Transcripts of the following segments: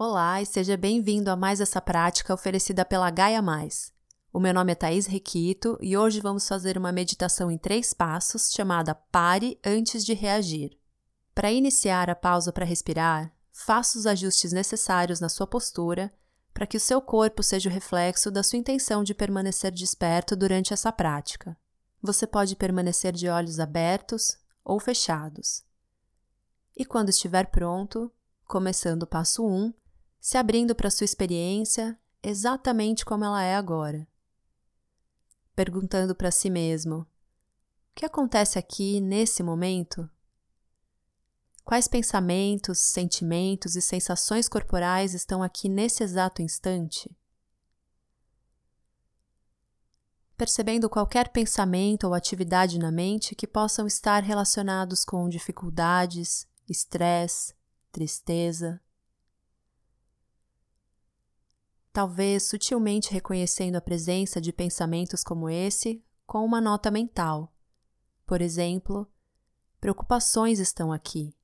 Olá e seja bem-vindo a mais essa prática oferecida pela Gaia Mais. O meu nome é Thaís Requito e hoje vamos fazer uma meditação em três passos chamada Pare antes de reagir. Para iniciar a pausa para respirar, faça os ajustes necessários na sua postura para que o seu corpo seja o reflexo da sua intenção de permanecer desperto durante essa prática. Você pode permanecer de olhos abertos ou fechados. E quando estiver pronto, começando o passo 1, se abrindo para sua experiência exatamente como ela é agora. Perguntando para si mesmo: o que acontece aqui nesse momento? Quais pensamentos, sentimentos e sensações corporais estão aqui nesse exato instante? Percebendo qualquer pensamento ou atividade na mente que possam estar relacionados com dificuldades, estresse, tristeza, talvez sutilmente reconhecendo a presença de pensamentos como esse com uma nota mental. Por exemplo, preocupações estão aqui,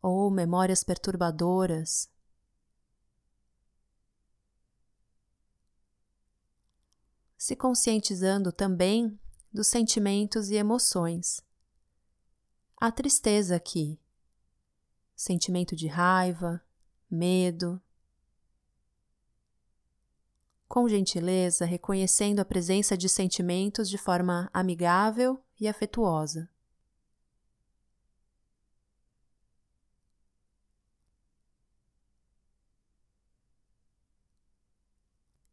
ou memórias perturbadoras. Se conscientizando também dos sentimentos e emoções. A tristeza aqui, sentimento de raiva, medo, com gentileza, reconhecendo a presença de sentimentos de forma amigável e afetuosa.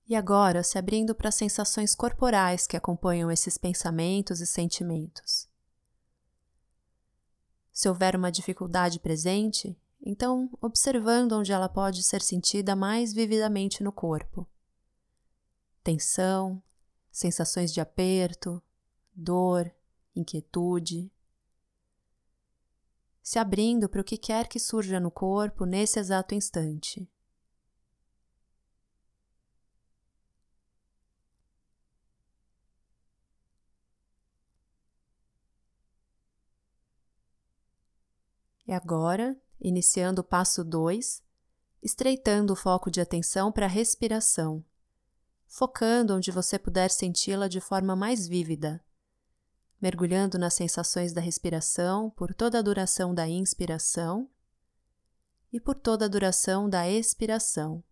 E agora se abrindo para as sensações corporais que acompanham esses pensamentos e sentimentos. Se houver uma dificuldade presente, então observando onde ela pode ser sentida mais vividamente no corpo tensão, sensações de aperto, dor, inquietude. Se abrindo para o que quer que surja no corpo nesse exato instante. E agora, iniciando o passo 2, estreitando o foco de atenção para a respiração focando onde você puder senti-la de forma mais vívida, mergulhando nas sensações da respiração por toda a duração da inspiração e por toda a duração da expiração.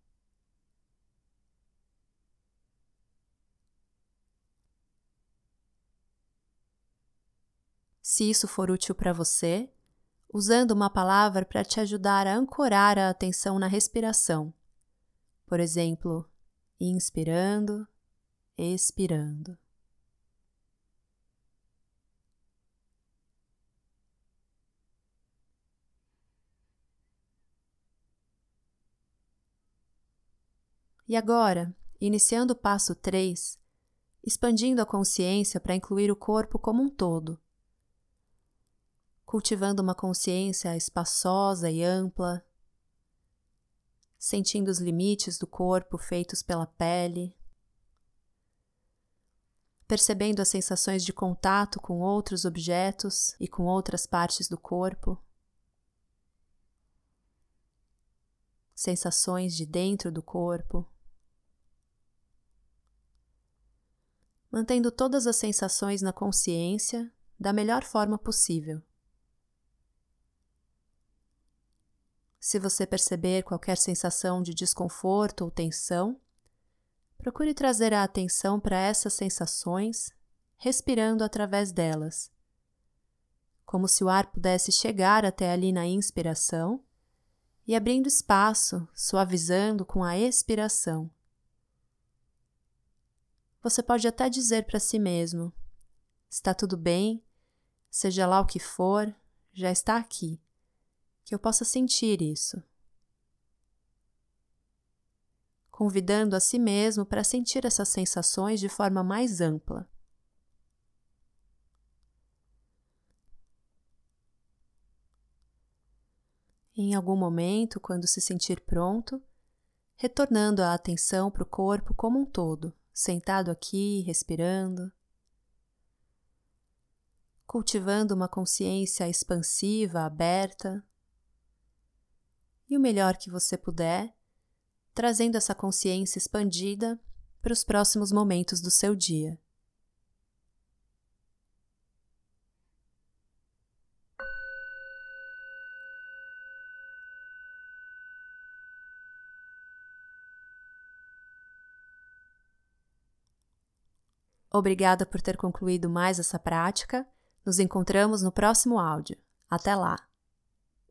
Se isso for útil para você, usando uma palavra para te ajudar a ancorar a atenção na respiração. Por exemplo, inspirando, expirando. E agora, iniciando o passo 3, expandindo a consciência para incluir o corpo como um todo, cultivando uma consciência espaçosa e ampla sentindo os limites do corpo feitos pela pele, percebendo as sensações de contato com outros objetos e com outras partes do corpo, sensações de dentro do corpo. Mantendo todas as sensações na consciência da melhor forma possível. Se você perceber qualquer sensação de desconforto ou tensão, procure trazer a atenção para essas sensações, respirando através delas, como se o ar pudesse chegar até ali na inspiração e abrindo espaço, suavizando com a expiração. Você pode até dizer para si mesmo: está tudo bem, seja lá o que for, já está aqui que eu possa sentir isso. Convidando a si mesmo para sentir essas sensações de forma mais ampla. Em algum momento, quando se sentir pronto, retornando a atenção para o corpo como um todo, sentado aqui, respirando, cultivando uma consciência expansiva, aberta, e o melhor que você puder, trazendo essa consciência expandida para os próximos momentos do seu dia. Obrigada por ter concluído mais essa prática. Nos encontramos no próximo áudio. Até lá!